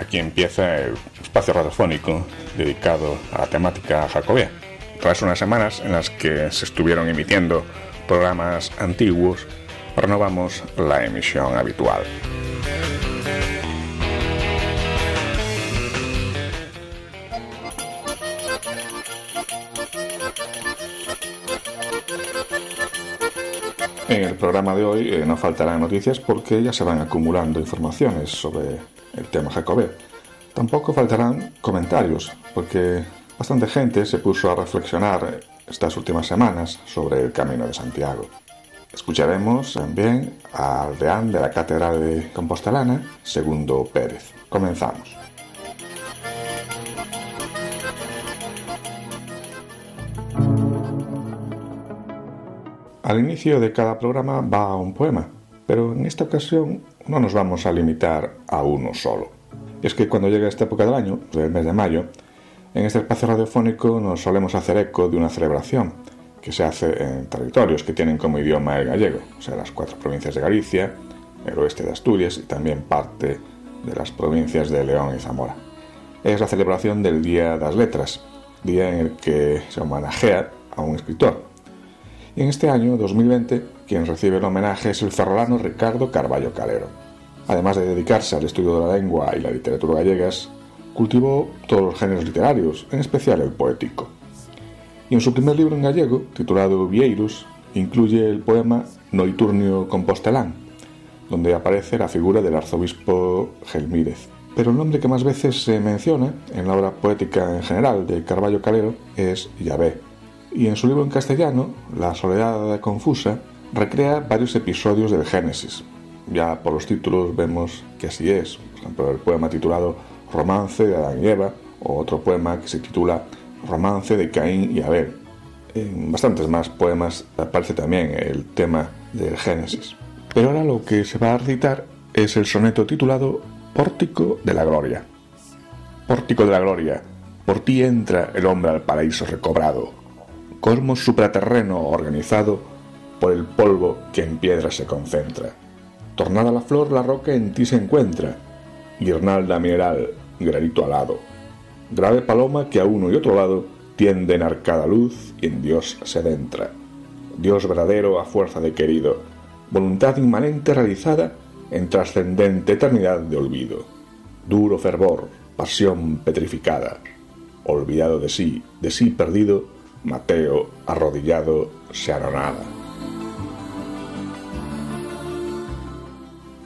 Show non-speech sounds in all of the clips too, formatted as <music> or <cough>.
Aquí empieza el espacio radiofónico dedicado a la temática jacobea. Tras unas semanas en las que se estuvieron emitiendo programas antiguos, renovamos la emisión habitual. En el programa de hoy eh, no faltarán noticias porque ya se van acumulando informaciones sobre tema jacobeo. Tampoco faltarán comentarios, porque bastante gente se puso a reflexionar estas últimas semanas sobre el Camino de Santiago. Escucharemos también al deán de la Catedral de Compostelana, Segundo Pérez. Comenzamos. Al inicio de cada programa va un poema, pero en esta ocasión no nos vamos a limitar a uno solo. es que cuando llega esta época del año, el mes de mayo, en este espacio radiofónico nos solemos hacer eco de una celebración que se hace en territorios que tienen como idioma el gallego, o sea, las cuatro provincias de Galicia, el oeste de Asturias y también parte de las provincias de León y Zamora. Es la celebración del Día de las Letras, día en el que se homenajea a un escritor. En este año, 2020, quien recibe el homenaje es el ferrolano Ricardo Carballo Calero. Además de dedicarse al estudio de la lengua y la literatura gallegas, cultivó todos los géneros literarios, en especial el poético. Y en su primer libro en gallego, titulado Vieiros, incluye el poema Noiturnio Compostelán, donde aparece la figura del arzobispo Gelmírez. Pero el nombre que más veces se menciona en la obra poética en general de Carballo Calero es Yahvé. Y en su libro en castellano, La soledad confusa, recrea varios episodios del Génesis, ya por los títulos vemos que así es. Por ejemplo, el poema titulado Romance de Adán y Eva, o otro poema que se titula Romance de Caín y Abel. En bastantes más poemas aparece también el tema del Génesis. Pero ahora lo que se va a recitar es el soneto titulado Pórtico de la Gloria. Pórtico de la Gloria, por ti entra el hombre al paraíso recobrado, cosmos supraterreno organizado por el polvo que en piedra se concentra. Tornada la flor, la roca en ti se encuentra, guirnalda mineral, granito alado, grave paloma que a uno y otro lado tiende en arcada luz y en Dios se adentra. Dios verdadero a fuerza de querido, voluntad inmanente realizada en trascendente eternidad de olvido, duro fervor, pasión petrificada, olvidado de sí, de sí perdido, Mateo arrodillado se anonada.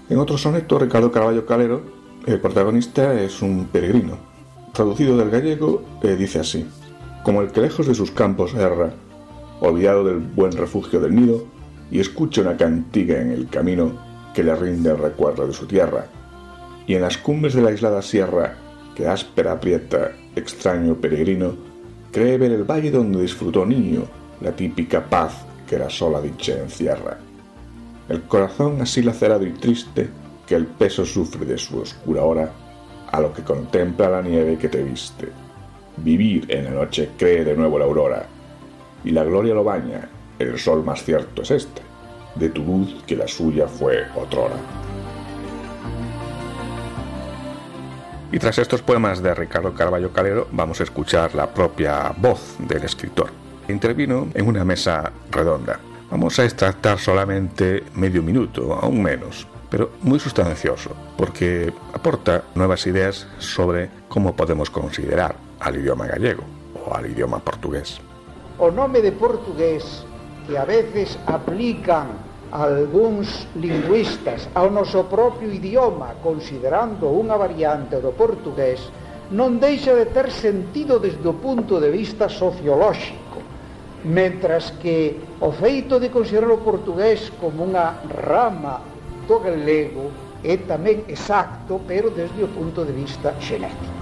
En otro soneto, Ricardo Carballo Calero, el protagonista es un peregrino. Traducido del gallego, eh, dice así: Como el que lejos de sus campos erra, olvidado del buen refugio del nido, y escucha una cantiga en el camino que le rinde el recuerdo de su tierra. Y en las cumbres de la aislada sierra, que áspera aprieta, extraño peregrino, cree ver el valle donde disfrutó niño la típica paz que la sola dicha encierra el corazón así lacerado y triste que el peso sufre de su oscura hora, a lo que contempla la nieve que te viste. Vivir en la noche cree de nuevo la aurora, y la gloria lo baña, el sol más cierto es este, de tu luz que la suya fue otrora. Y tras estos poemas de Ricardo Carballo Calero, vamos a escuchar la propia voz del escritor. Intervino en una mesa redonda Vamos a extractar solamente medio minuto, aún menos, pero muy sustancioso, porque aporta nuevas ideas sobre cómo podemos considerar al idioma gallego o al idioma portugués. O nome de portugués que a veces aplican algúns lingüistas ao noso propio idioma considerando unha variante do portugués non deixa de ter sentido desde o punto de vista sociolóxico mentras que o feito de considerar o portugués como unha rama do galego é tamén exacto pero desde o punto de vista xenético.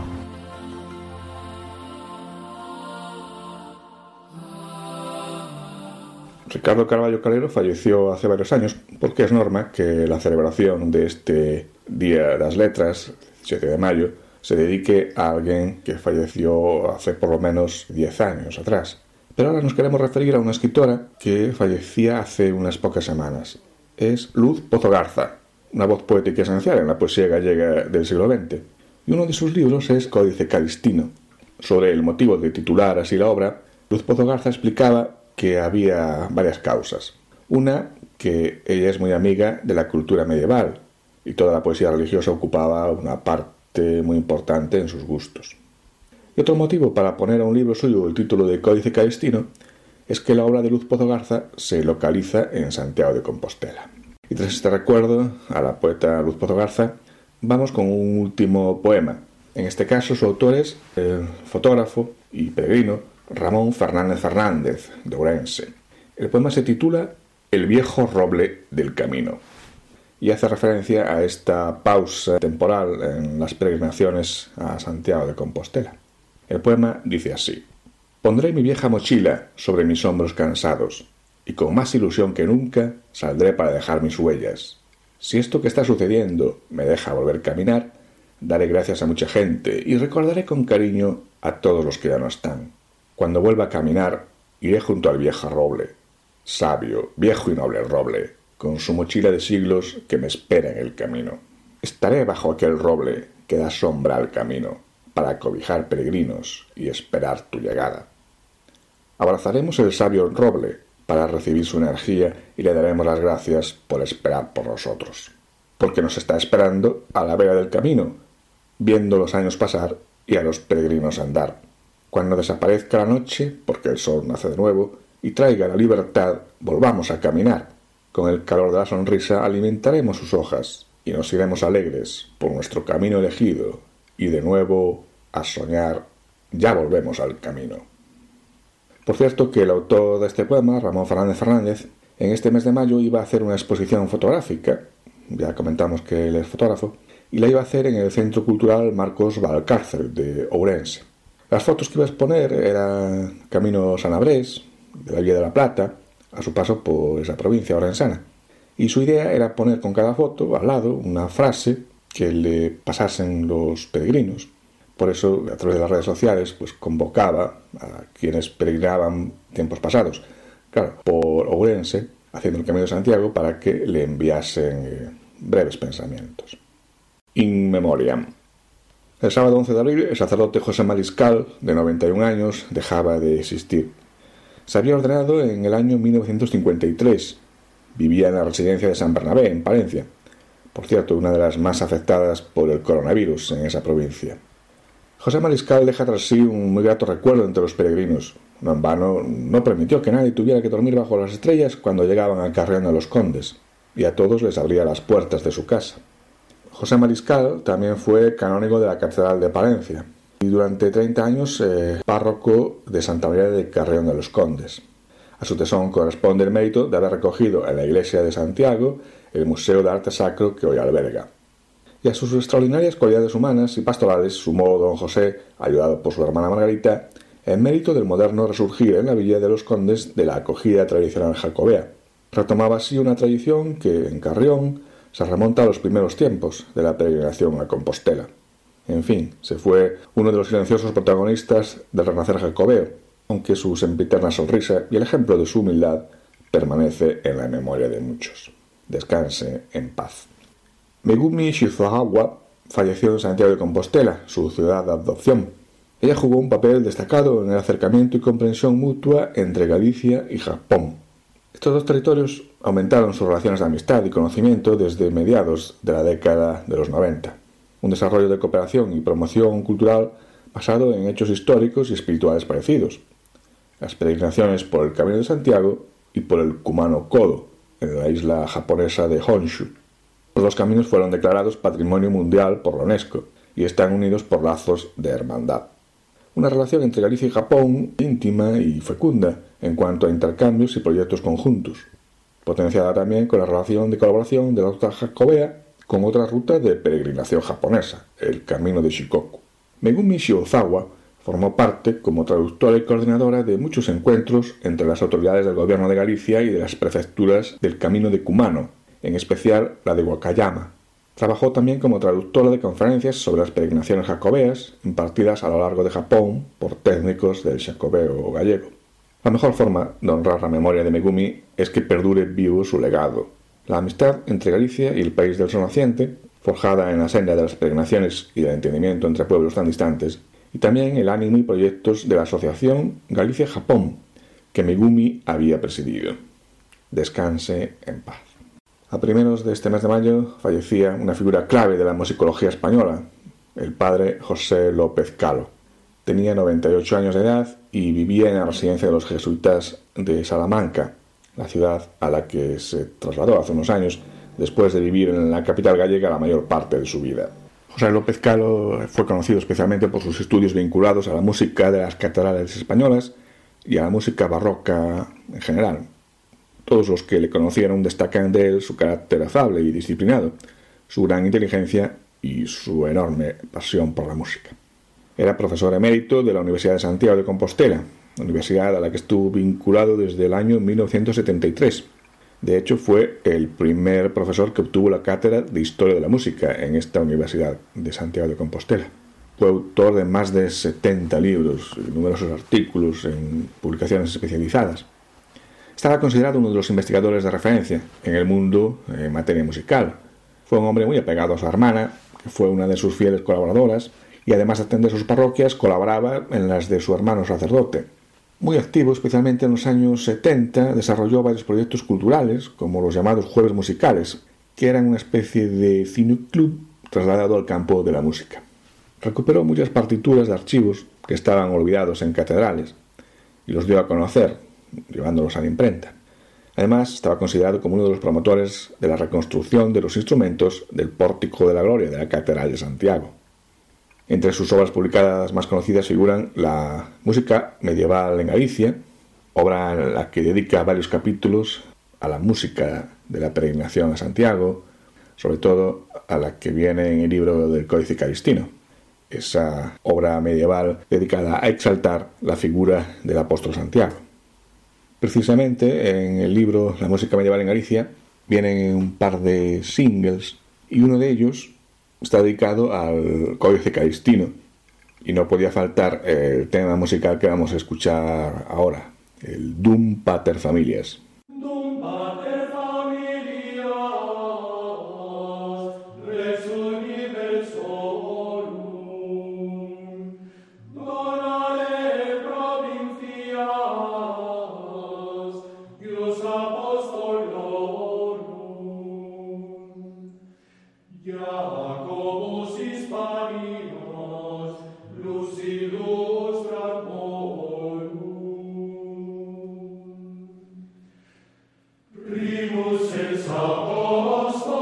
Ricardo Carballo Calero falleció hace varios años porque es norma que la celebración de este Día de las Letras, 7 de mayo, se dedique a alguien que falleció hace por lo menos 10 años atrás. Pero ahora nos queremos referir a una escritora que fallecía hace unas pocas semanas. Es Luz Pozo Garza, una voz poética esencial en la poesía gallega del siglo XX. Y uno de sus libros es Códice Calistino. Sobre el motivo de titular así la obra, Luz Pozo Garza explicaba que había varias causas. Una, que ella es muy amiga de la cultura medieval y toda la poesía religiosa ocupaba una parte muy importante en sus gustos. Y otro motivo para poner a un libro suyo el título de Códice Calistino es que la obra de Luz Pozo Garza se localiza en Santiago de Compostela. Y tras este recuerdo a la poeta Luz Pozo Garza, vamos con un último poema. En este caso su autor es el fotógrafo y peregrino Ramón Fernández Fernández, de Ourense. El poema se titula El viejo roble del camino y hace referencia a esta pausa temporal en las peregrinaciones a Santiago de Compostela. El poema dice así: Pondré mi vieja mochila sobre mis hombros cansados y con más ilusión que nunca saldré para dejar mis huellas. Si esto que está sucediendo me deja volver a caminar, daré gracias a mucha gente y recordaré con cariño a todos los que ya no están. Cuando vuelva a caminar, iré junto al viejo roble, sabio, viejo y noble roble, con su mochila de siglos que me espera en el camino. Estaré bajo aquel roble que da sombra al camino, para cobijar peregrinos y esperar tu llegada. Abrazaremos el sabio roble para recibir su energía y le daremos las gracias por esperar por nosotros, porque nos está esperando a la vera del camino, viendo los años pasar y a los peregrinos andar. Cuando desaparezca la noche, porque el sol nace de nuevo, y traiga la libertad, volvamos a caminar. Con el calor de la sonrisa alimentaremos sus hojas, y nos iremos alegres por nuestro camino elegido, y de nuevo a soñar, ya volvemos al camino. Por cierto que el autor de este poema, Ramón Fernández Fernández, en este mes de mayo iba a hacer una exposición fotográfica, ya comentamos que él es fotógrafo, y la iba a hacer en el Centro Cultural Marcos Valcárcel de Ourense. Las fotos que iba a exponer eran Camino Sanabrés, de la Vía de la Plata, a su paso por esa provincia orensana. Y su idea era poner con cada foto al lado una frase que le pasasen los peregrinos. Por eso, a través de las redes sociales, pues convocaba a quienes peregrinaban tiempos pasados, claro, por Ourense, haciendo el Camino de Santiago, para que le enviasen eh, breves pensamientos. In memoriam. El sábado 11 de abril, el sacerdote José Mariscal, de 91 años, dejaba de existir. Se había ordenado en el año 1953. Vivía en la residencia de San Bernabé, en Palencia. Por cierto, una de las más afectadas por el coronavirus en esa provincia. José Mariscal deja tras sí un muy grato recuerdo entre los peregrinos. No en vano, no permitió que nadie tuviera que dormir bajo las estrellas cuando llegaban al carrión de los condes, y a todos les abría las puertas de su casa. José Mariscal también fue canónigo de la Catedral de Palencia y durante 30 años eh, párroco de Santa María de Carreón de los Condes. A su tesón corresponde el mérito de haber recogido en la iglesia de Santiago el Museo de Arte Sacro que hoy alberga. Y a sus extraordinarias cualidades humanas y pastorales sumó don José, ayudado por su hermana Margarita, el mérito del moderno resurgir en la villa de los condes de la acogida tradicional jacobea. Retomaba así una tradición que en Carrión se remonta a los primeros tiempos de la peregrinación a Compostela. En fin, se fue uno de los silenciosos protagonistas del renacer jacobeo, aunque su sempiterna sonrisa y el ejemplo de su humildad permanece en la memoria de muchos. Descanse en paz. Megumi Shizuhawa falleció en Santiago de Compostela, su ciudad de adopción. Ella jugó un papel destacado en el acercamiento y comprensión mutua entre Galicia y Japón, estos dos territorios aumentaron sus relaciones de amistad y conocimiento desde mediados de la década de los 90. Un desarrollo de cooperación y promoción cultural basado en hechos históricos y espirituales parecidos. Las peregrinaciones por el Camino de Santiago y por el Kumano Kodo, en la isla japonesa de Honshu. Los dos caminos fueron declarados Patrimonio Mundial por la UNESCO y están unidos por lazos de hermandad. Una relación entre Galicia y Japón íntima y fecunda, en cuanto a intercambios y proyectos conjuntos, potenciada también con la relación de colaboración de la ruta jacobea con otra ruta de peregrinación japonesa, el Camino de Shikoku. Megumi Shiozawa formó parte como traductora y coordinadora de muchos encuentros entre las autoridades del gobierno de Galicia y de las prefecturas del Camino de Kumano, en especial la de Wakayama. Trabajó también como traductora de conferencias sobre las peregrinaciones jacobeas impartidas a lo largo de Japón por técnicos del jacobeo gallego. La mejor forma de honrar la memoria de Megumi es que perdure vivo su legado. La amistad entre Galicia y el país del sol naciente, forjada en la senda de las peregrinaciones y del entendimiento entre pueblos tan distantes, y también el ánimo y proyectos de la Asociación Galicia-Japón, que Megumi había presidido. Descanse en paz. A primeros de este mes de mayo fallecía una figura clave de la musicología española, el padre José López Calo. Tenía 98 años de edad y vivía en la residencia de los jesuitas de Salamanca, la ciudad a la que se trasladó hace unos años después de vivir en la capital gallega la mayor parte de su vida. José López Calo fue conocido especialmente por sus estudios vinculados a la música de las catedrales españolas y a la música barroca en general. Todos los que le conocieron destacan de él su carácter afable y disciplinado, su gran inteligencia y su enorme pasión por la música. Era profesor emérito de la Universidad de Santiago de Compostela, universidad a la que estuvo vinculado desde el año 1973 de hecho, fue el primer profesor que obtuvo la cátedra de Historia de la Música en esta Universidad de Santiago de Compostela. Fue autor de más de 70 libros y numerosos artículos en publicaciones especializadas. Estaba considerado uno de los investigadores de referencia en el mundo en materia musical. Fue un hombre muy apegado a su hermana, que fue una de sus fieles colaboradoras, y además de atender sus parroquias, colaboraba en las de su hermano sacerdote. Muy activo, especialmente en los años 70, desarrolló varios proyectos culturales, como los llamados Jueves Musicales, que eran una especie de cine club trasladado al campo de la música. Recuperó muchas partituras de archivos que estaban olvidados en catedrales y los dio a conocer, llevándolos a la imprenta. Además, estaba considerado como uno de los promotores de la reconstrucción de los instrumentos del Pórtico de la Gloria de la Catedral de Santiago. Entre sus obras publicadas más conocidas figuran la música medieval en Galicia, obra en la que dedica varios capítulos a la música de la peregrinación a Santiago, sobre todo a la que viene en el libro del Códice Calistino, esa obra medieval dedicada a exaltar la figura del apóstol Santiago. Precisamente en el libro La música medieval en Galicia vienen un par de singles y uno de ellos está dedicado al Códice Calistino y no podía faltar el tema musical que vamos a escuchar ahora, el Dum Pater Familias. primus ex apostol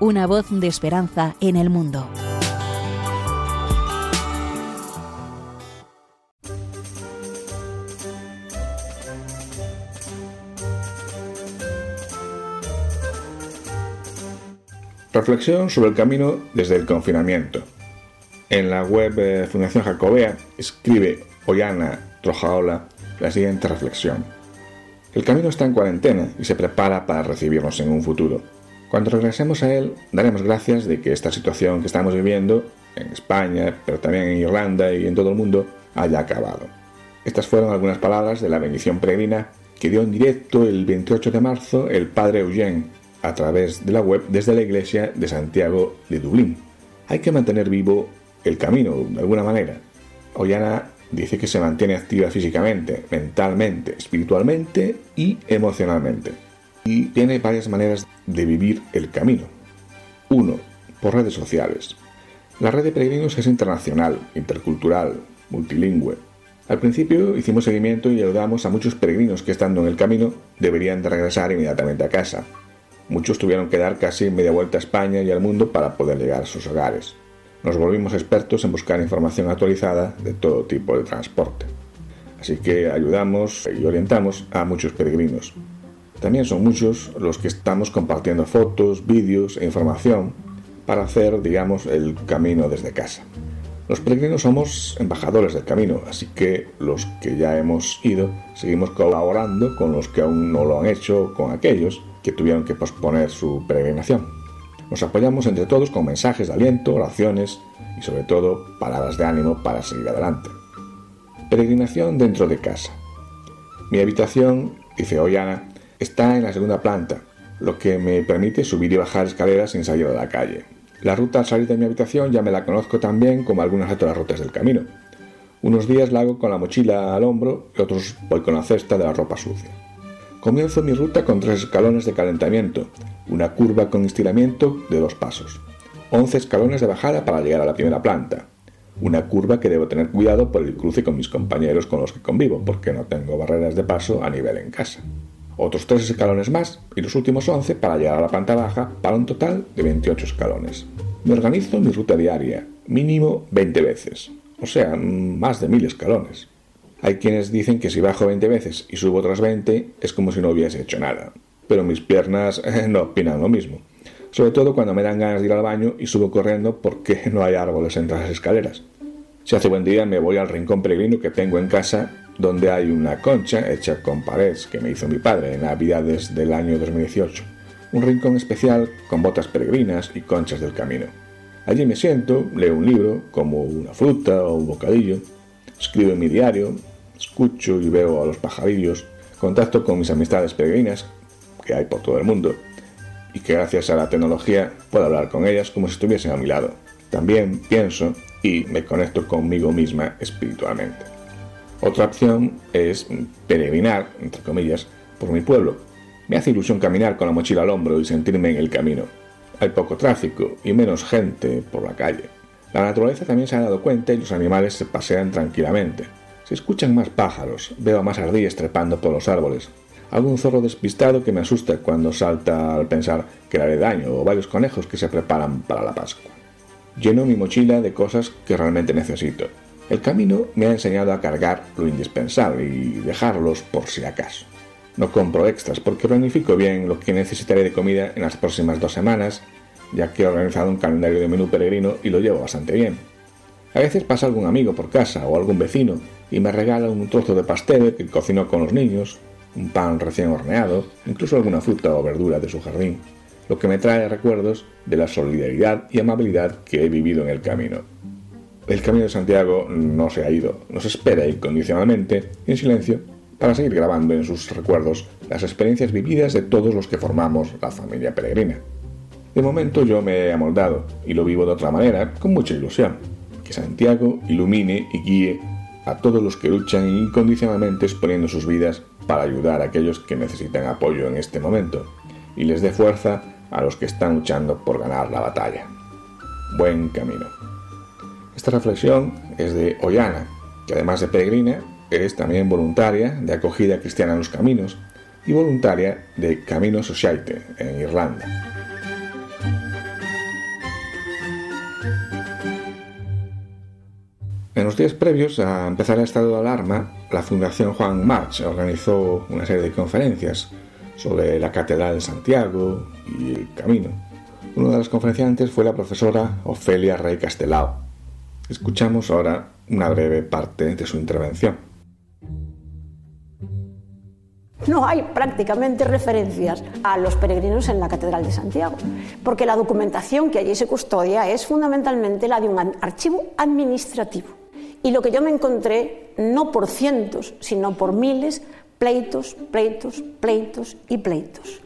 una voz de esperanza en el mundo. Reflexión sobre el camino desde el confinamiento. En la web de Fundación Jacobea escribe Ollana Trojaola la siguiente reflexión. El camino está en cuarentena y se prepara para recibirnos en un futuro. Cuando regresemos a él, daremos gracias de que esta situación que estamos viviendo en España, pero también en Irlanda y en todo el mundo, haya acabado. Estas fueron algunas palabras de la bendición peregrina que dio en directo el 28 de marzo el padre Eugene a través de la web desde la iglesia de Santiago de Dublín. Hay que mantener vivo el camino de alguna manera. Ollana dice que se mantiene activa físicamente, mentalmente, espiritualmente y emocionalmente. Y tiene varias maneras de vivir el camino. 1. Por redes sociales. La red de peregrinos es internacional, intercultural, multilingüe. Al principio hicimos seguimiento y ayudamos a muchos peregrinos que estando en el camino deberían de regresar inmediatamente a casa. Muchos tuvieron que dar casi media vuelta a España y al mundo para poder llegar a sus hogares. Nos volvimos expertos en buscar información actualizada de todo tipo de transporte. Así que ayudamos y orientamos a muchos peregrinos. También son muchos los que estamos compartiendo fotos, vídeos e información para hacer, digamos, el camino desde casa. Los peregrinos somos embajadores del camino, así que los que ya hemos ido seguimos colaborando con los que aún no lo han hecho, con aquellos que tuvieron que posponer su peregrinación. Nos apoyamos entre todos con mensajes de aliento, oraciones y sobre todo palabras de ánimo para seguir adelante. Peregrinación dentro de casa. Mi habitación, dice Ollana, Está en la segunda planta, lo que me permite subir y bajar escaleras sin salir a la calle. La ruta al salir de mi habitación ya me la conozco tan bien como algunas otras rutas del camino. Unos días la hago con la mochila al hombro y otros voy con la cesta de la ropa sucia. Comienzo mi ruta con tres escalones de calentamiento, una curva con estiramiento de dos pasos, 11 escalones de bajada para llegar a la primera planta, una curva que debo tener cuidado por el cruce con mis compañeros con los que convivo, porque no tengo barreras de paso a nivel en casa otros tres escalones más y los últimos 11 para llegar a la planta baja para un total de 28 escalones. Me organizo mi ruta diaria, mínimo 20 veces, o sea, más de 1000 escalones. Hay quienes dicen que si bajo 20 veces y subo otras 20 es como si no hubiese hecho nada, pero mis piernas <laughs> no opinan lo mismo, sobre todo cuando me dan ganas de ir al baño y subo corriendo porque <laughs> no hay árboles entre las escaleras. Si hace buen día me voy al rincón peregrino que tengo en casa, donde hay una concha hecha con paredes que me hizo mi padre en Navidades del año 2018. Un rincón especial con botas peregrinas y conchas del camino. Allí me siento, leo un libro, como una fruta o un bocadillo, escribo en mi diario, escucho y veo a los pajarillos, contacto con mis amistades peregrinas, que hay por todo el mundo, y que gracias a la tecnología puedo hablar con ellas como si estuviesen a mi lado. También pienso y me conecto conmigo misma espiritualmente. Otra opción es peregrinar, entre comillas, por mi pueblo. Me hace ilusión caminar con la mochila al hombro y sentirme en el camino. Hay poco tráfico y menos gente por la calle. La naturaleza también se ha dado cuenta y los animales se pasean tranquilamente. Se escuchan más pájaros, veo a más ardillas trepando por los árboles. Algún zorro despistado que me asusta cuando salta al pensar que le haré daño o varios conejos que se preparan para la Pascua. Lleno mi mochila de cosas que realmente necesito. El camino me ha enseñado a cargar lo indispensable y dejarlos por si acaso. No compro extras porque planifico bien lo que necesitaré de comida en las próximas dos semanas, ya que he organizado un calendario de menú peregrino y lo llevo bastante bien. A veces pasa algún amigo por casa o algún vecino y me regala un trozo de pastel que cocinó con los niños, un pan recién horneado, incluso alguna fruta o verdura de su jardín lo que me trae recuerdos de la solidaridad y amabilidad que he vivido en el camino. El Camino de Santiago no se ha ido, nos espera incondicionalmente, en silencio, para seguir grabando en sus recuerdos las experiencias vividas de todos los que formamos la familia peregrina. De momento yo me he amoldado y lo vivo de otra manera, con mucha ilusión. Que Santiago ilumine y guíe a todos los que luchan incondicionalmente exponiendo sus vidas para ayudar a aquellos que necesitan apoyo en este momento y les dé fuerza a los que están luchando por ganar la batalla. Buen camino. Esta reflexión es de Ollana, que además de peregrina, es también voluntaria de acogida cristiana en los caminos y voluntaria de Camino Society en Irlanda. En los días previos a empezar el estado de alarma, la Fundación Juan March organizó una serie de conferencias sobre la Catedral de Santiago y el camino. Una de las conferenciantes fue la profesora Ofelia Rey Castelao. Escuchamos ahora una breve parte de su intervención. No hay prácticamente referencias a los peregrinos en la Catedral de Santiago, porque la documentación que allí se custodia es fundamentalmente la de un archivo administrativo. Y lo que yo me encontré, no por cientos, sino por miles, pleitos, pleitos, pleitos y pleitos.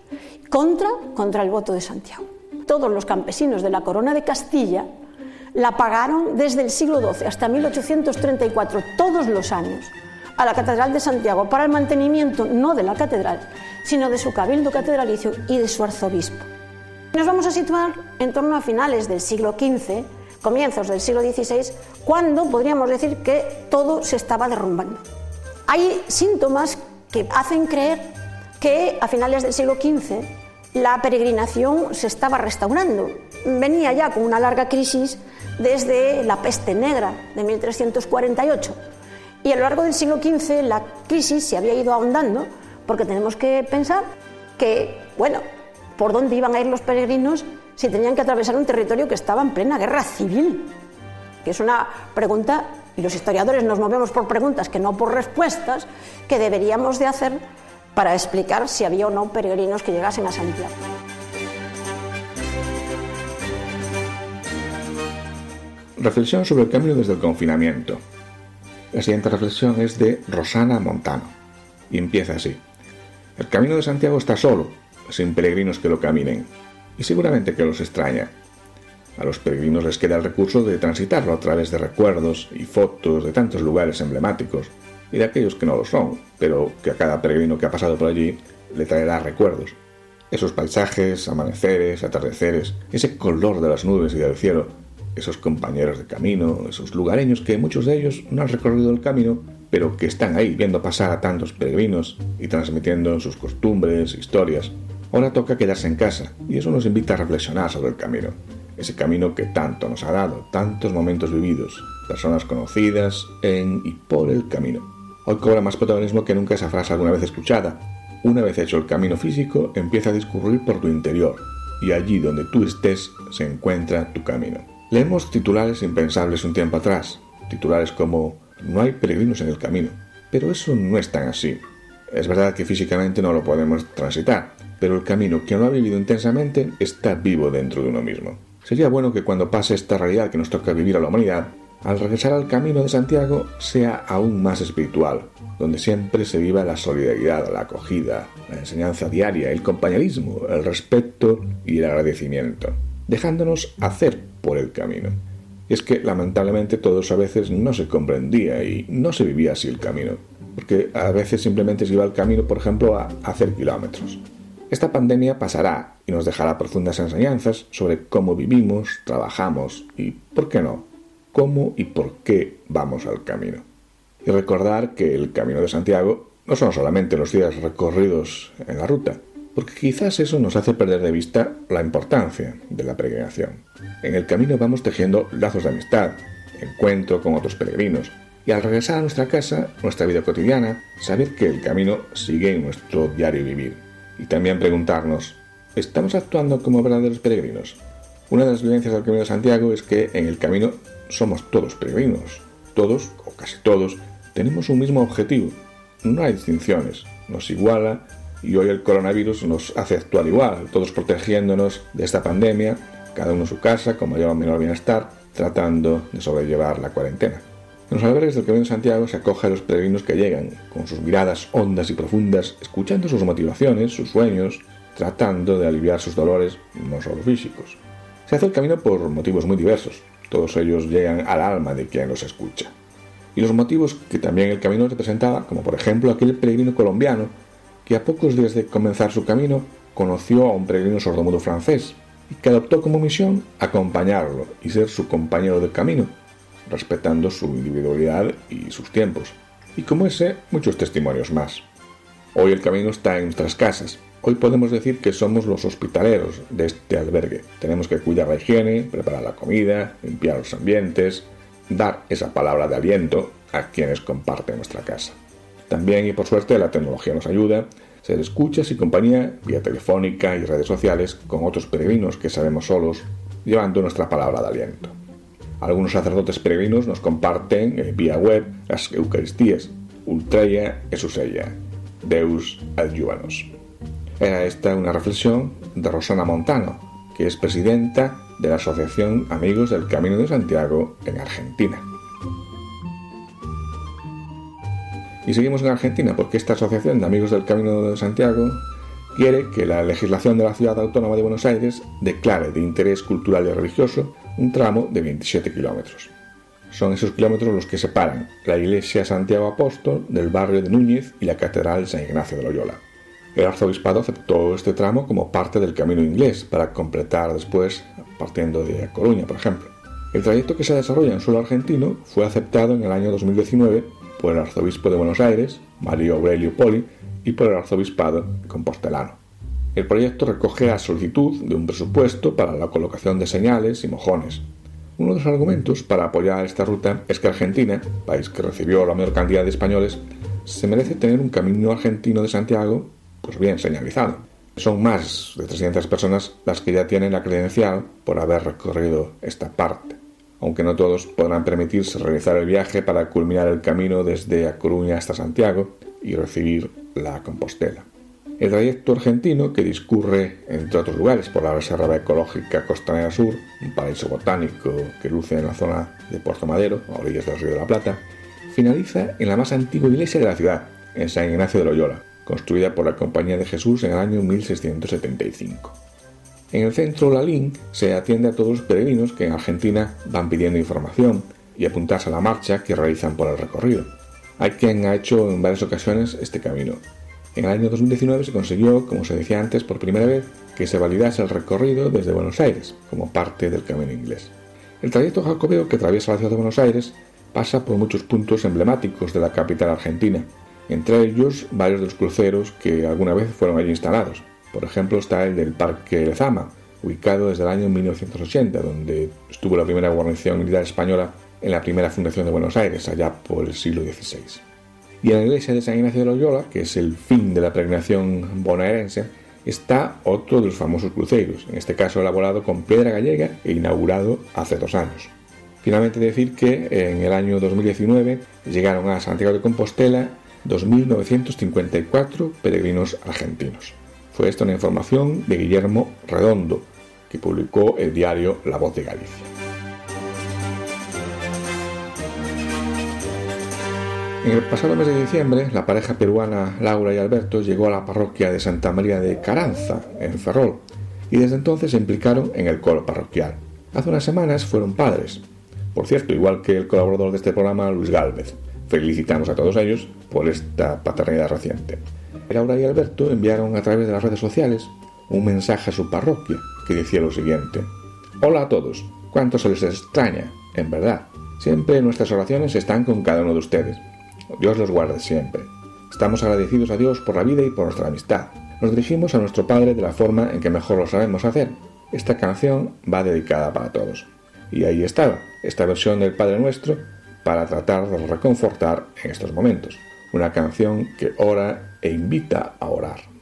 Contra, contra el voto de Santiago. Todos los campesinos de la corona de Castilla la pagaron desde el siglo XII hasta 1834, todos los años, a la Catedral de Santiago para el mantenimiento no de la catedral, sino de su cabildo catedralicio y de su arzobispo. Nos vamos a situar en torno a finales del siglo XV, comienzos del siglo XVI, cuando podríamos decir que todo se estaba derrumbando. Hay síntomas que hacen creer que a finales del siglo XV la peregrinación se estaba restaurando. Venía ya con una larga crisis desde la peste negra de 1348 y a lo largo del siglo XV la crisis se había ido ahondando porque tenemos que pensar que, bueno, ¿por dónde iban a ir los peregrinos si tenían que atravesar un territorio que estaba en plena guerra civil? Que es una pregunta y los historiadores nos movemos por preguntas que no por respuestas, que deberíamos de hacer para explicar si había o no peregrinos que llegasen a Santiago. Reflexión sobre el camino desde el confinamiento. La siguiente reflexión es de Rosana Montano y empieza así. El camino de Santiago está solo, sin peregrinos que lo caminen, y seguramente que los extraña, a los peregrinos les queda el recurso de transitarlo a través de recuerdos y fotos de tantos lugares emblemáticos y de aquellos que no lo son, pero que a cada peregrino que ha pasado por allí le traerá recuerdos. Esos paisajes, amaneceres, atardeceres, ese color de las nubes y del cielo, esos compañeros de camino, esos lugareños que muchos de ellos no han recorrido el camino, pero que están ahí viendo pasar a tantos peregrinos y transmitiendo sus costumbres, historias. Ahora toca quedarse en casa y eso nos invita a reflexionar sobre el camino ese camino que tanto nos ha dado, tantos momentos vividos, personas conocidas en y por el camino. Hoy cobra más protagonismo que nunca esa frase alguna vez escuchada. Una vez hecho el camino físico, empieza a discurrir por tu interior, y allí donde tú estés se encuentra tu camino. Leemos titulares impensables un tiempo atrás, titulares como No hay peregrinos en el camino. Pero eso no es tan así. Es verdad que físicamente no lo podemos transitar, pero el camino que no ha vivido intensamente está vivo dentro de uno mismo. Sería bueno que cuando pase esta realidad que nos toca vivir a la humanidad, al regresar al camino de Santiago sea aún más espiritual, donde siempre se viva la solidaridad, la acogida, la enseñanza diaria, el compañerismo, el respeto y el agradecimiento, dejándonos hacer por el camino. Y es que lamentablemente todos a veces no se comprendía y no se vivía así el camino, porque a veces simplemente se iba al camino, por ejemplo, a hacer kilómetros. Esta pandemia pasará y nos dejará profundas enseñanzas sobre cómo vivimos, trabajamos y, ¿por qué no?, cómo y por qué vamos al camino. Y recordar que el Camino de Santiago no son solamente los días recorridos en la ruta, porque quizás eso nos hace perder de vista la importancia de la peregrinación. En el camino vamos tejiendo lazos de amistad, encuentro con otros peregrinos, y al regresar a nuestra casa, nuestra vida cotidiana, saber que el camino sigue en nuestro diario vivir. Y también preguntarnos, ¿estamos actuando como verdaderos peregrinos? Una de las vivencias del Camino de Santiago es que en el camino somos todos peregrinos. Todos, o casi todos, tenemos un mismo objetivo. No hay distinciones. Nos iguala y hoy el coronavirus nos hace actuar igual, todos protegiéndonos de esta pandemia, cada uno en su casa, con mayor o menor bienestar, tratando de sobrellevar la cuarentena. En los albergues del Camino de Santiago se acoge a los peregrinos que llegan, con sus miradas hondas y profundas, escuchando sus motivaciones, sus sueños, tratando de aliviar sus dolores, no solo físicos. Se hace el camino por motivos muy diversos, todos ellos llegan al alma de quien los escucha. Y los motivos que también el camino representaba, como por ejemplo aquel peregrino colombiano que a pocos días de comenzar su camino conoció a un peregrino sordomudo francés y que adoptó como misión acompañarlo y ser su compañero de camino, respetando su individualidad y sus tiempos. Y como ese, muchos testimonios más. Hoy el camino está en nuestras casas, Hoy podemos decir que somos los hospitaleros de este albergue. Tenemos que cuidar la higiene, preparar la comida, limpiar los ambientes, dar esa palabra de aliento a quienes comparten nuestra casa. También y por suerte la tecnología nos ayuda, ser escuchas y compañía vía telefónica y redes sociales con otros peregrinos que sabemos solos, llevando nuestra palabra de aliento. Algunos sacerdotes peregrinos nos comparten eh, vía web las Eucaristías, Ultreia Esusella, Deus adjuvanos. Era esta una reflexión de Rosana Montano, que es presidenta de la Asociación Amigos del Camino de Santiago en Argentina. Y seguimos en Argentina porque esta Asociación de Amigos del Camino de Santiago quiere que la legislación de la Ciudad Autónoma de Buenos Aires declare de interés cultural y religioso un tramo de 27 kilómetros. Son esos kilómetros los que separan la iglesia Santiago Apóstol del barrio de Núñez y la Catedral San Ignacio de Loyola. El arzobispado aceptó este tramo como parte del camino inglés para completar después partiendo de Coruña, por ejemplo. El trayecto que se desarrolla en suelo argentino fue aceptado en el año 2019 por el arzobispo de Buenos Aires, Mario Aurelio Poli, y por el arzobispado compostelano. El proyecto recoge la solicitud de un presupuesto para la colocación de señales y mojones. Uno de los argumentos para apoyar esta ruta es que Argentina, país que recibió la mayor cantidad de españoles, se merece tener un camino argentino de Santiago pues bien señalizado. Son más de 300 personas las que ya tienen la credencial por haber recorrido esta parte, aunque no todos podrán permitirse realizar el viaje para culminar el camino desde A Coruña hasta Santiago y recibir la Compostela. El trayecto argentino, que discurre, entre otros lugares, por la Reserva Ecológica Costanera Sur, un paraíso botánico que luce en la zona de Puerto Madero, a orillas del Río de la Plata, finaliza en la más antigua iglesia de la ciudad, en San Ignacio de Loyola, construida por la Compañía de Jesús en el año 1675. En el centro Lalín se atiende a todos los peregrinos que en Argentina van pidiendo información y apuntarse a la marcha que realizan por el recorrido. Hay quien ha hecho en varias ocasiones este camino. En el año 2019 se consiguió, como se decía antes, por primera vez que se validase el recorrido desde Buenos Aires como parte del camino inglés. El trayecto jacobeo que atraviesa la ciudad de Buenos Aires pasa por muchos puntos emblemáticos de la capital argentina, entre ellos varios de los cruceros que alguna vez fueron allí instalados. Por ejemplo está el del Parque Lezama, ubicado desde el año 1980, donde estuvo la primera guarnición militar española en la primera fundación de Buenos Aires, allá por el siglo XVI. Y en la iglesia de San Ignacio de Loyola, que es el fin de la peregrinación bonaerense, está otro de los famosos cruceros, en este caso elaborado con piedra gallega e inaugurado hace dos años. Finalmente decir que en el año 2019 llegaron a Santiago de Compostela 2.954 peregrinos argentinos. Fue esta una información de Guillermo Redondo, que publicó el diario La Voz de Galicia. En el pasado mes de diciembre, la pareja peruana Laura y Alberto llegó a la parroquia de Santa María de Caranza, en Ferrol, y desde entonces se implicaron en el coro parroquial. Hace unas semanas fueron padres, por cierto, igual que el colaborador de este programa, Luis Gálvez. Felicitamos a todos ellos por esta paternidad reciente. Laura y Alberto enviaron a través de las redes sociales un mensaje a su parroquia que decía lo siguiente. Hola a todos, cuánto se les extraña, en verdad. Siempre nuestras oraciones están con cada uno de ustedes. Dios los guarde siempre. Estamos agradecidos a Dios por la vida y por nuestra amistad. Nos dirigimos a nuestro Padre de la forma en que mejor lo sabemos hacer. Esta canción va dedicada para todos. Y ahí estaba, esta versión del Padre Nuestro para tratar de reconfortar en estos momentos. Una canción que ora e invita a orar.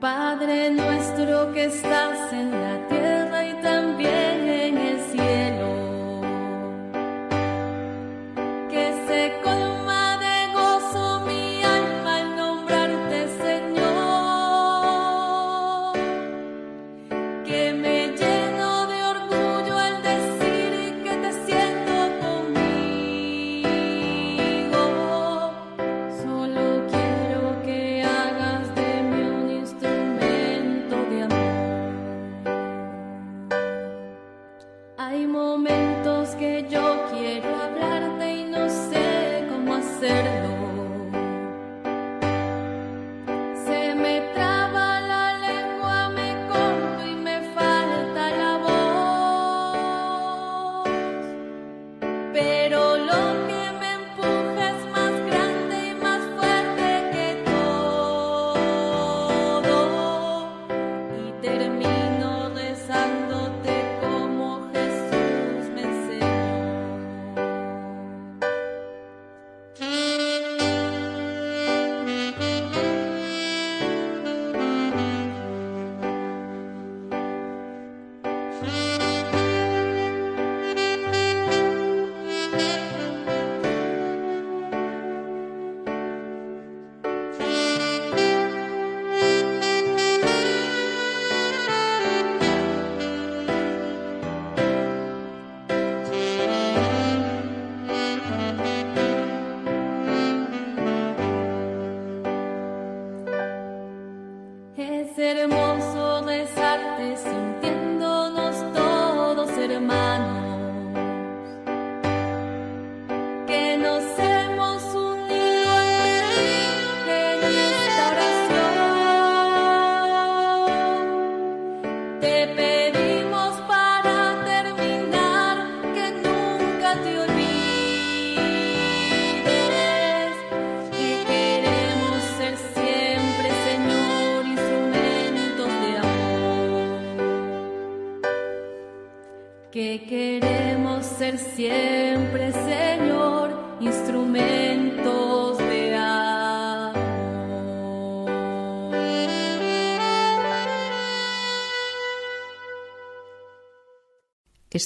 Padre nuestro que estás en la tierra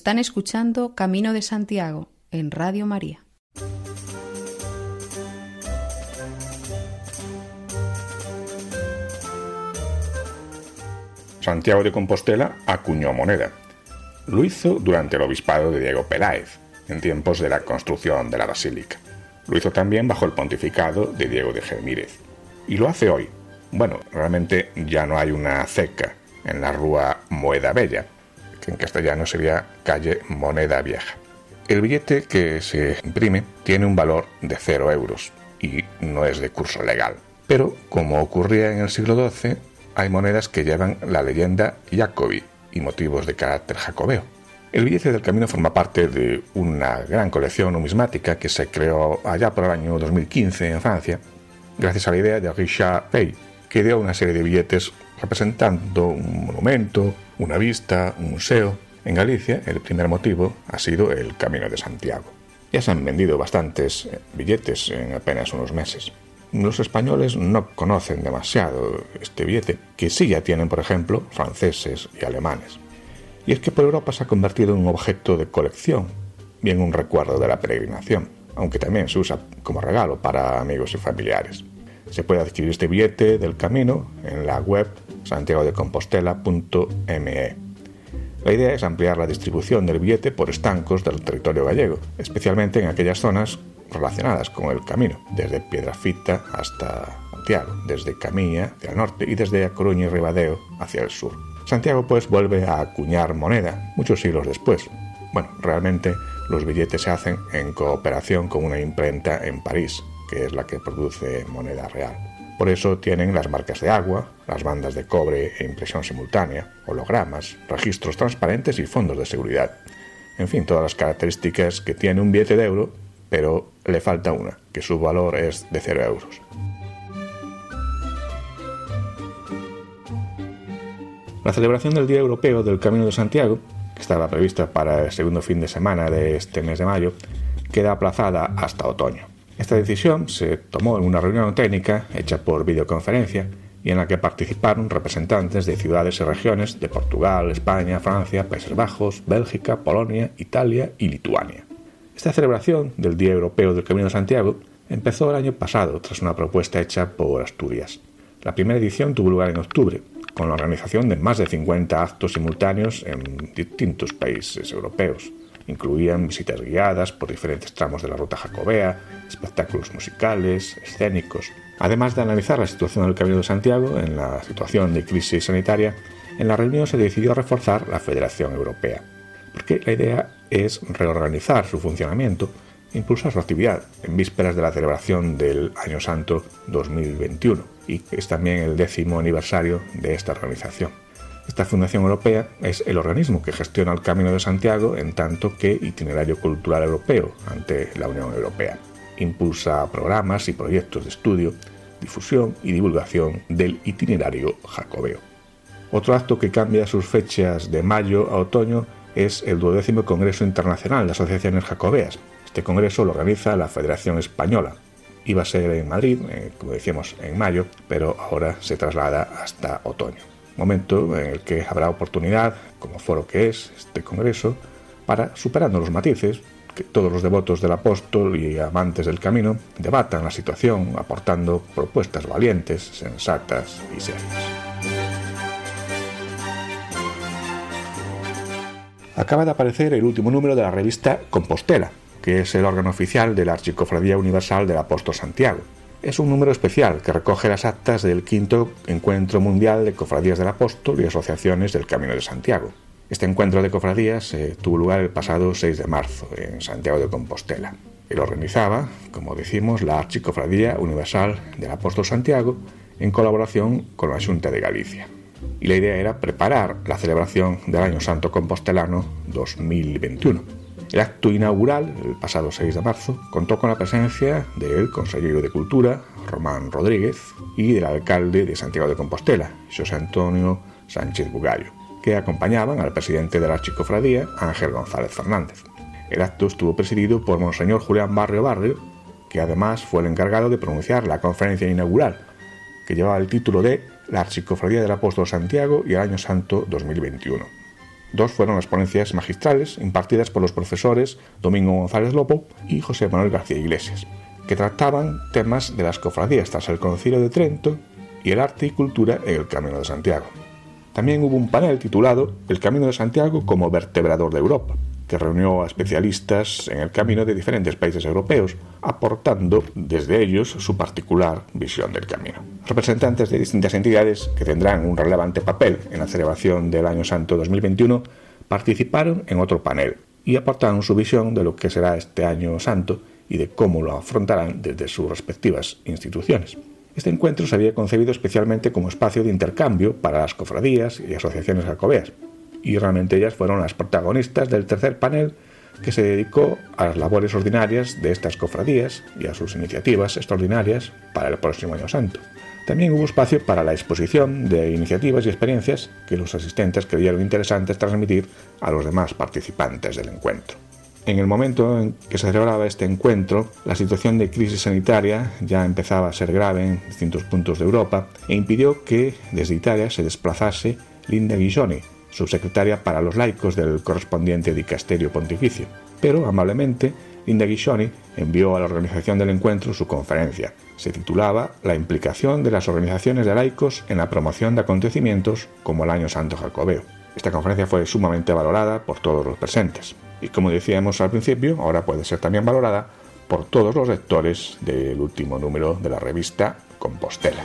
Están escuchando Camino de Santiago en Radio María. Santiago de Compostela acuñó moneda. Lo hizo durante el obispado de Diego Peláez, en tiempos de la construcción de la basílica. Lo hizo también bajo el pontificado de Diego de Germírez. Y lo hace hoy. Bueno, realmente ya no hay una ceca en la rúa Moeda Bella, que en castellano sería calle Moneda Vieja. El billete que se imprime tiene un valor de 0 euros y no es de curso legal. Pero, como ocurría en el siglo XII, hay monedas que llevan la leyenda Jacobi y motivos de carácter jacobeo. El billete del camino forma parte de una gran colección numismática que se creó allá por el año 2015 en Francia, gracias a la idea de Richard Pey, que dio una serie de billetes representando un monumento, una vista, un museo. En Galicia, el primer motivo ha sido el Camino de Santiago. Ya se han vendido bastantes eh, billetes en apenas unos meses. Los españoles no conocen demasiado este billete, que sí ya tienen, por ejemplo, franceses y alemanes. Y es que por Europa se ha convertido en un objeto de colección y en un recuerdo de la peregrinación, aunque también se usa como regalo para amigos y familiares. Se puede adquirir este billete del camino en la web santiagodecompostela.me. La idea es ampliar la distribución del billete por estancos del territorio gallego, especialmente en aquellas zonas relacionadas con el camino, desde Piedrafita hasta Santiago, desde Camilla hacia el norte y desde Coruña y Ribadeo hacia el sur. Santiago pues vuelve a acuñar moneda muchos siglos después. Bueno, realmente los billetes se hacen en cooperación con una imprenta en París, que es la que produce moneda real. Por eso tienen las marcas de agua, las bandas de cobre e impresión simultánea, hologramas, registros transparentes y fondos de seguridad. En fin, todas las características que tiene un billete de euro, pero le falta una, que su valor es de 0 euros. La celebración del Día Europeo del Camino de Santiago, que estaba prevista para el segundo fin de semana de este mes de mayo, queda aplazada hasta otoño. Esta decisión se tomó en una reunión técnica hecha por videoconferencia y en la que participaron representantes de ciudades y regiones de Portugal, España, Francia, Países Bajos, Bélgica, Polonia, Italia y Lituania. Esta celebración del Día Europeo del Camino de Santiago empezó el año pasado tras una propuesta hecha por Asturias. La primera edición tuvo lugar en octubre, con la organización de más de 50 actos simultáneos en distintos países europeos. Incluían visitas guiadas por diferentes tramos de la ruta jacobea, espectáculos musicales, escénicos. Además de analizar la situación del Camino de Santiago en la situación de crisis sanitaria, en la reunión se decidió reforzar la Federación Europea, porque la idea es reorganizar su funcionamiento e impulsar su actividad en vísperas de la celebración del Año Santo 2021 y es también el décimo aniversario de esta organización. Esta Fundación Europea es el organismo que gestiona el Camino de Santiago en tanto que itinerario cultural europeo ante la Unión Europea. Impulsa programas y proyectos de estudio, difusión y divulgación del itinerario jacobeo. Otro acto que cambia sus fechas de mayo a otoño es el duodécimo Congreso Internacional de Asociaciones Jacobeas. Este congreso lo organiza la Federación Española. Iba a ser en Madrid, eh, como decíamos, en mayo, pero ahora se traslada hasta otoño momento en el que habrá oportunidad, como foro que es este Congreso, para, superando los matices, que todos los devotos del apóstol y amantes del camino debatan la situación aportando propuestas valientes, sensatas y serias. Acaba de aparecer el último número de la revista Compostela, que es el órgano oficial de la Archicofradía Universal del Apóstol Santiago, es un número especial que recoge las actas del quinto Encuentro Mundial de Cofradías del Apóstol y Asociaciones del Camino de Santiago. Este encuentro de cofradías eh, tuvo lugar el pasado 6 de marzo en Santiago de Compostela. Y lo organizaba, como decimos, la Archicofradía Universal del Apóstol Santiago en colaboración con la Junta de Galicia. Y la idea era preparar la celebración del Año Santo Compostelano 2021 el acto inaugural, el pasado 6 de marzo, contó con la presencia del consejero de Cultura, Román Rodríguez, y del alcalde de Santiago de Compostela, José Antonio Sánchez Bugallo, que acompañaban al presidente de la Archicofradía, Ángel González Fernández. El acto estuvo presidido por Monseñor Julián Barrio Barrio, que además fue el encargado de pronunciar la conferencia inaugural, que llevaba el título de La Archicofradía del Apóstol Santiago y el Año Santo 2021. Dos fueron las ponencias magistrales impartidas por los profesores Domingo González Lopo y José Manuel García Iglesias, que trataban temas de las cofradías tras el Concilio de Trento y el arte y cultura en el Camino de Santiago. También hubo un panel titulado El Camino de Santiago como vertebrador de Europa, que reunió a especialistas en el camino de diferentes países europeos, aportando desde ellos su particular visión del camino. Representantes de distintas entidades que tendrán un relevante papel en la celebración del Año Santo 2021 participaron en otro panel y aportaron su visión de lo que será este Año Santo y de cómo lo afrontarán desde sus respectivas instituciones. Este encuentro se había concebido especialmente como espacio de intercambio para las cofradías y asociaciones jacobeas, y realmente ellas fueron las protagonistas del tercer panel que se dedicó a las labores ordinarias de estas cofradías y a sus iniciativas extraordinarias para el próximo año santo. También hubo espacio para la exposición de iniciativas y experiencias que los asistentes creyeron interesantes transmitir a los demás participantes del encuentro. En el momento en que se celebraba este encuentro, la situación de crisis sanitaria ya empezaba a ser grave en distintos puntos de Europa e impidió que desde Italia se desplazase Linda Guisoni, subsecretaria para los laicos del correspondiente dicasterio pontificio. Pero, amablemente, Linda Guisoni envió a la organización del encuentro su conferencia. Se titulaba La implicación de las organizaciones de laicos en la promoción de acontecimientos como el Año Santo Jacobeo. Esta conferencia fue sumamente valorada por todos los presentes y como decíamos al principio, ahora puede ser también valorada por todos los lectores del último número de la revista Compostela.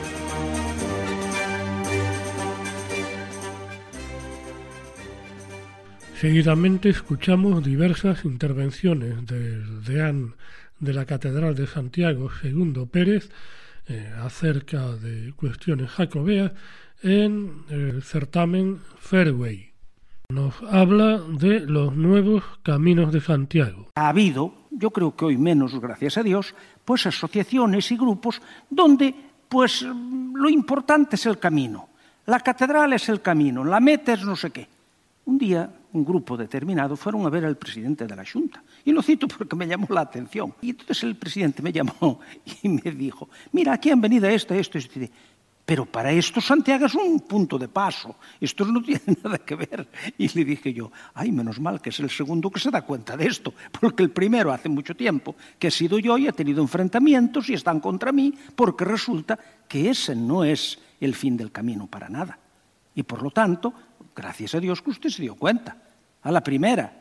Seguidamente escuchamos diversas intervenciones del deán de la Catedral de Santiago, Segundo Pérez, eh, acerca de cuestiones jacobeas en el certamen Fairway. Nos habla de los nuevos caminos de Santiago. Ha habido, yo creo que hoy menos, gracias a Dios, pues asociaciones y grupos donde pues lo importante es el camino. La catedral es el camino, la meta es no sé qué. Un día un grupo determinado fueron a ver al presidente de la Junta. Y lo cito porque me llamó la atención. Y entonces el presidente me llamó <laughs> y me dijo, mira, aquí han venido esto, esto, esto. Pero para esto Santiago es un punto de paso. Esto no <laughs> tiene nada que ver. Y le dije yo, ay, menos mal que es el segundo que se da cuenta de esto. Porque el primero hace mucho tiempo que he sido yo y he tenido enfrentamientos y están contra mí porque resulta que ese no es el fin del camino para nada. Y por lo tanto, Gracias a Dios que usted se dio cuenta. A la primera.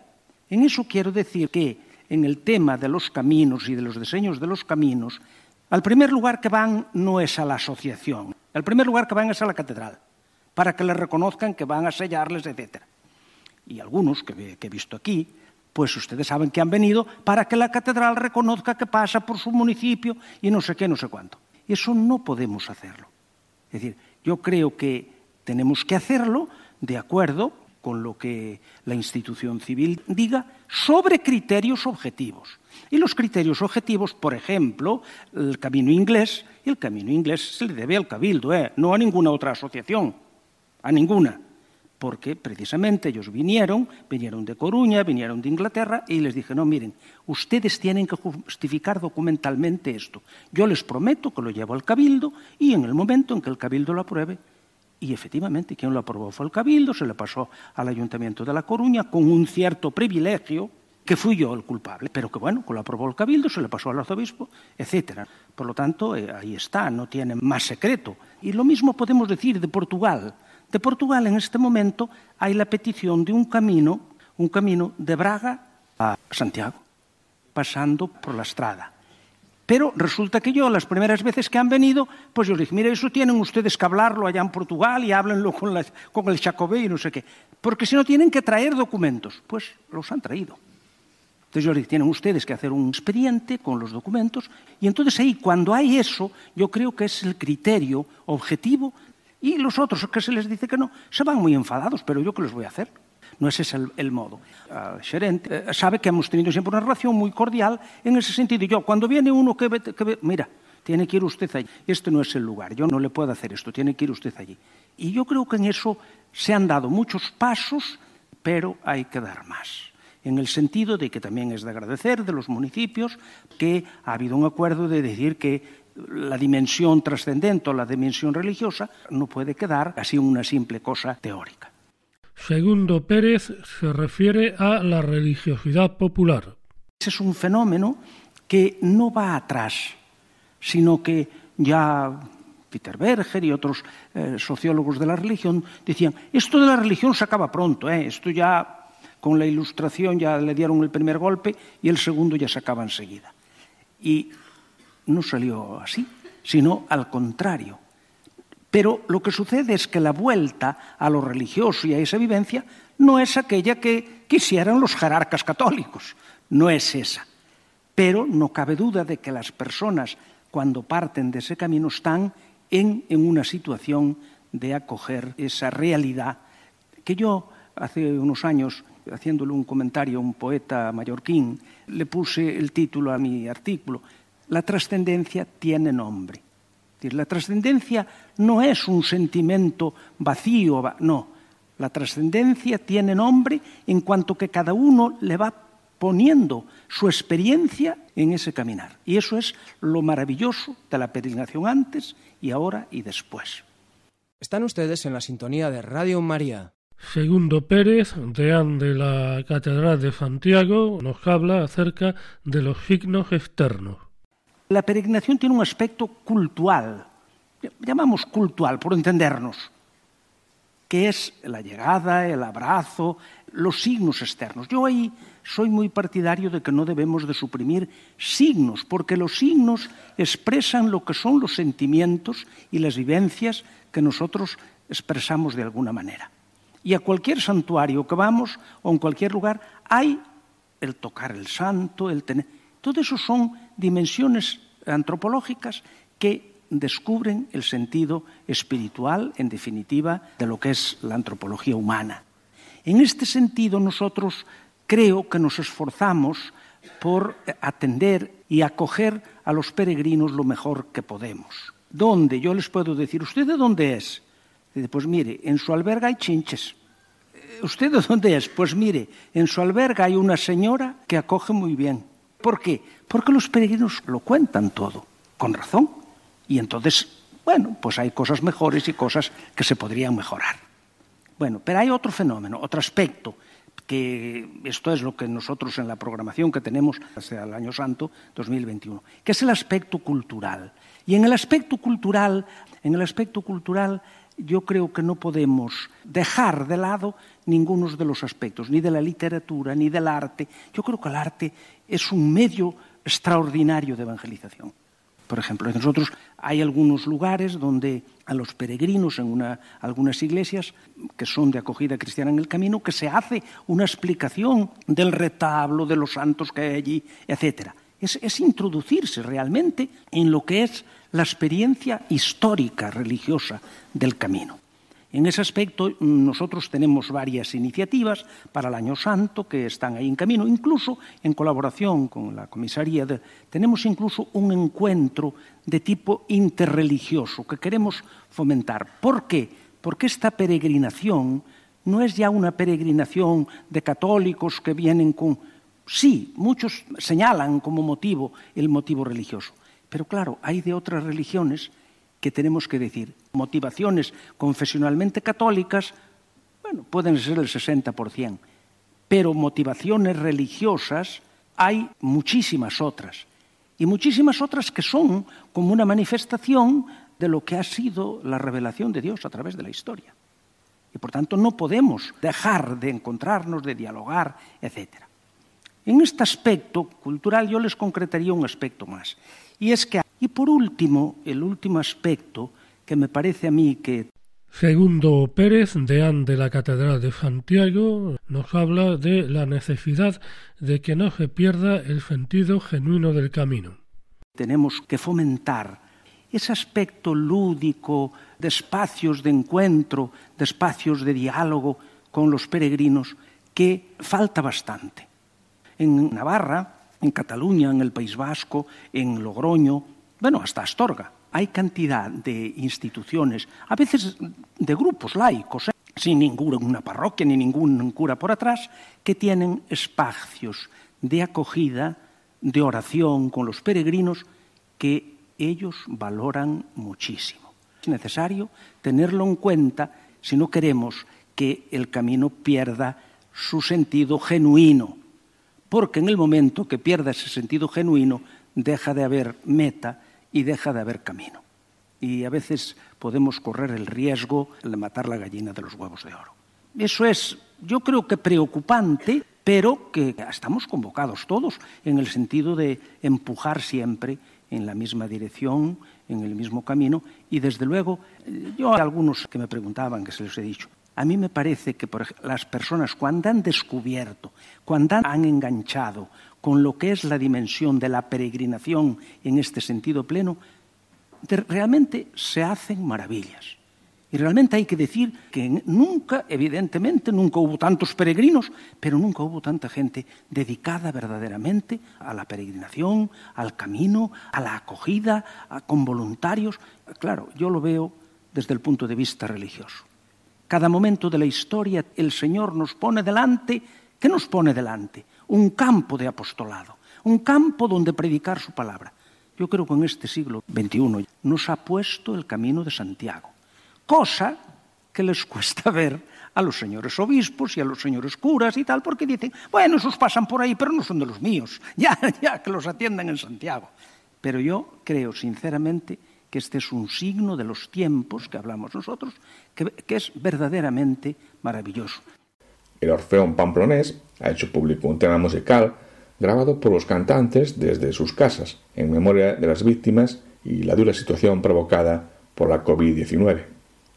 En eso quiero decir que en el tema de los caminos y de los diseños de los caminos, al primer lugar que van no es a la asociación, al primer lugar que van es a la catedral, para que les reconozcan que van a sellarles, etc. Y algunos que, he visto aquí, pues ustedes saben que han venido para que la catedral reconozca que pasa por su municipio y no sé qué, no sé cuánto. Eso no podemos hacerlo. Es decir, yo creo que tenemos que hacerlo de acuerdo con lo que la institución civil diga sobre criterios objetivos. Y los criterios objetivos, por ejemplo, el camino inglés, y el camino inglés se le debe al cabildo, ¿eh? no a ninguna otra asociación, a ninguna, porque precisamente ellos vinieron, vinieron de Coruña, vinieron de Inglaterra, y les dije, no, miren, ustedes tienen que justificar documentalmente esto. Yo les prometo que lo llevo al cabildo y en el momento en que el cabildo lo apruebe, y efectivamente, quien lo aprobó fue el Cabildo, se le pasó al Ayuntamiento de La Coruña con un cierto privilegio, que fui yo el culpable, pero que bueno, que lo aprobó el Cabildo, se le pasó al arzobispo, etcétera. Por lo tanto, eh, ahí está, no tiene más secreto. Y lo mismo podemos decir de Portugal. De Portugal en este momento hay la petición de un camino, un camino de Braga a Santiago, pasando por la Estrada. Pero resulta que yo, las primeras veces que han venido, pues yo les dije, mire, eso tienen ustedes que hablarlo allá en Portugal y háblenlo con, con el Chacobé y no sé qué. Porque si no tienen que traer documentos, pues los han traído. Entonces yo les dije, tienen ustedes que hacer un expediente con los documentos. Y entonces ahí, cuando hay eso, yo creo que es el criterio objetivo. Y los otros que se les dice que no, se van muy enfadados, pero yo qué les voy a hacer. No ese es el, el modo. Eh, sabe que hemos tenido siempre una relación muy cordial en ese sentido. Yo, cuando viene uno que ve, que ve, mira, tiene que ir usted allí. Este no es el lugar, yo no le puedo hacer esto, tiene que ir usted allí. Y yo creo que en eso se han dado muchos pasos, pero hay que dar más. En el sentido de que también es de agradecer de los municipios que ha habido un acuerdo de decir que la dimensión trascendente o la dimensión religiosa no puede quedar así una simple cosa teórica. Segundo Pérez se refiere a la religiosidad popular. Ese es un fenómeno que no va atrás, sino que ya Peter Berger y otros eh, sociólogos de la religión decían, esto de la religión se acaba pronto, ¿eh? esto ya con la ilustración ya le dieron el primer golpe y el segundo ya se acaba enseguida. Y no salió así, sino al contrario. Pero lo que sucede es que la vuelta a lo religioso y a esa vivencia no es aquella que quisieran los jerarcas católicos, no es esa. Pero no cabe duda de que las personas, cuando parten de ese camino, están en, en una situación de acoger esa realidad que yo hace unos años, haciéndole un comentario a un poeta mallorquín, le puse el título a mi artículo, La trascendencia tiene nombre. La trascendencia no es un sentimiento vacío, no. La trascendencia tiene nombre en cuanto que cada uno le va poniendo su experiencia en ese caminar. Y eso es lo maravilloso de la peregrinación antes y ahora y después. Están ustedes en la sintonía de Radio María. Segundo Pérez, deán de la Catedral de Santiago, nos habla acerca de los signos externos. La peregrinación tiene un aspecto cultural, llamamos cultural por entendernos, que es la llegada, el abrazo, los signos externos. Yo ahí soy muy partidario de que no debemos de suprimir signos, porque los signos expresan lo que son los sentimientos y las vivencias que nosotros expresamos de alguna manera. Y a cualquier santuario que vamos o en cualquier lugar hay el tocar el santo, el tener... Todo eso son dimensiones antropológicas que descubren el sentido espiritual, en definitiva, de lo que es la antropología humana. En este sentido, nosotros creo que nos esforzamos por atender y acoger a los peregrinos lo mejor que podemos. ¿Dónde? Yo les puedo decir, ¿usted de dónde es? pues mire, en su alberga hay chinches. ¿Usted de dónde es? Pues mire, en su alberga hay una señora que acoge muy bien. ¿Por qué? Porque los peregrinos lo cuentan todo, con razón. Y entonces, bueno, pues hay cosas mejores y cosas que se podrían mejorar. Bueno, pero hay otro fenómeno, otro aspecto, que esto es lo que nosotros en la programación que tenemos hacia el Año Santo 2021, que es el aspecto cultural. Y en el aspecto cultural, en el aspecto cultural yo creo que no podemos dejar de lado ninguno de los aspectos, ni de la literatura, ni del arte. Yo creo que el arte es un medio extraordinario de evangelización. Por ejemplo, nosotros hay algunos lugares donde a los peregrinos en algunas iglesias que son de acogida cristiana en el camino, que se hace una explicación del retablo, de los santos que hay allí, etc. es introducirse realmente en lo que es la experiencia histórica religiosa del camino. En ese aspecto nosotros tenemos varias iniciativas para el Año Santo que están ahí en camino, incluso en colaboración con la comisaría tenemos incluso un encuentro de tipo interreligioso que queremos fomentar. ¿Por qué? Porque esta peregrinación no es ya una peregrinación de católicos que vienen con sí, muchos señalan como motivo el motivo religioso, pero claro, hay de otras religiones que tenemos que decir. Motivaciones confesionalmente católicas, bueno, pueden ser el 60%, pero motivaciones religiosas hay muchísimas otras. Y muchísimas otras que son como una manifestación de lo que ha sido la revelación de Dios a través de la historia. Y por tanto no podemos dejar de encontrarnos, de dialogar, etc. En este aspecto cultural yo les concretaría un aspecto más. Y es que, y por último, el último aspecto que me parece a mí que Segundo Pérez, deán de la Catedral de Santiago, nos habla de la necesidad de que no se pierda el sentido genuino del camino. Tenemos que fomentar ese aspecto lúdico de espacios de encuentro, de espacios de diálogo con los peregrinos, que falta bastante. En Navarra, en Cataluña, en el País Vasco, en Logroño, bueno, hasta Astorga. Hay cantidad de instituciones, a veces de grupos laicos, ¿eh? sin ninguna parroquia ni ningún cura por atrás, que tienen espacios de acogida, de oración con los peregrinos que ellos valoran muchísimo. Es necesario tenerlo en cuenta si no queremos que el camino pierda su sentido genuino, porque en el momento que pierda ese sentido genuino, deja de haber meta y deja de haber camino. Y a veces podemos correr el riesgo de matar la gallina de los huevos de oro. Eso es, yo creo que preocupante, pero que estamos convocados todos en el sentido de empujar siempre en la misma dirección, en el mismo camino. Y desde luego, yo a algunos que me preguntaban, que se les he dicho, a mí me parece que las personas cuando han descubierto, cuando han enganchado con lo que es la dimensión de la peregrinación en este sentido pleno, realmente se hacen maravillas. Y realmente hay que decir que nunca, evidentemente, nunca hubo tantos peregrinos, pero nunca hubo tanta gente dedicada verdaderamente a la peregrinación, al camino, a la acogida, con voluntarios. Claro, yo lo veo desde el punto de vista religioso. Cada momento de la historia el Señor nos pone delante, ¿qué nos pone delante? Un campo de apostolado, un campo donde predicar su palabra. Yo creo que en este siglo XXI nos ha puesto el camino de Santiago, cosa que les cuesta <laughs> ver a los señores obispos y a los señores curas y tal, porque dicen, bueno, esos pasan por ahí, pero no son de los míos, <laughs> ya, ya que los atiendan en Santiago. Pero yo creo sinceramente que este es un signo de los tiempos que hablamos nosotros, que, que es verdaderamente maravilloso. El Orfeón Pamplonés ha hecho público un tema musical grabado por los cantantes desde sus casas, en memoria de las víctimas y la dura situación provocada por la COVID-19.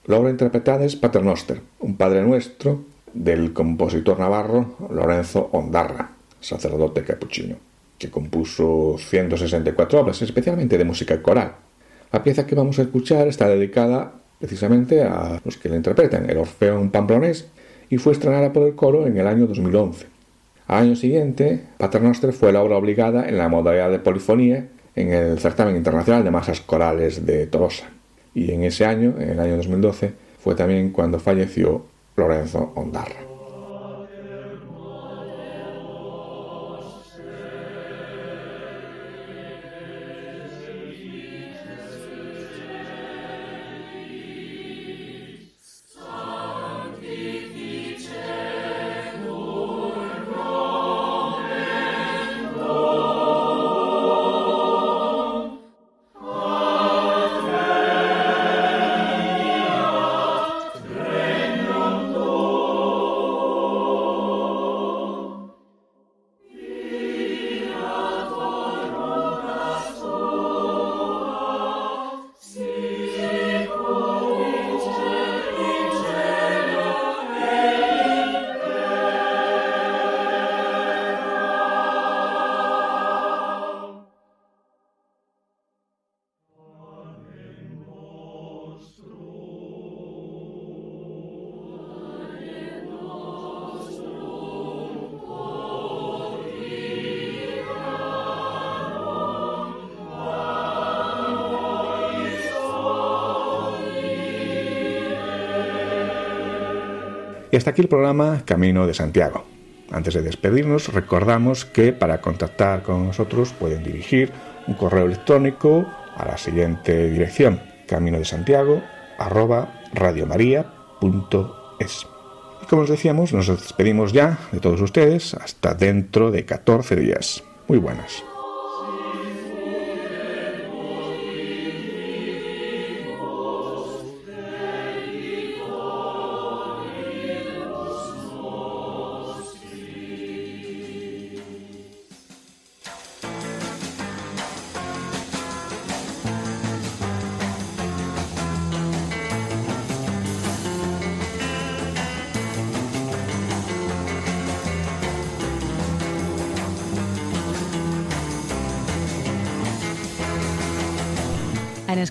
La obra interpretada es Paternoster, un Padre Nuestro del compositor navarro Lorenzo Ondarra, sacerdote capuchino, que compuso 164 obras, especialmente de música coral. La pieza que vamos a escuchar está dedicada precisamente a los que la interpretan, el Orfeón Pamplonés, y fue estrenada por el coro en el año 2011. Al año siguiente, Paternoster fue la obra obligada en la modalidad de polifonía en el certamen internacional de masas corales de Tolosa. Y en ese año, en el año 2012, fue también cuando falleció Lorenzo Ondarra. Y hasta aquí el programa Camino de Santiago. Antes de despedirnos, recordamos que para contactar con nosotros pueden dirigir un correo electrónico a la siguiente dirección: camino de Santiago. Y como os decíamos, nos despedimos ya de todos ustedes hasta dentro de 14 días. Muy buenas.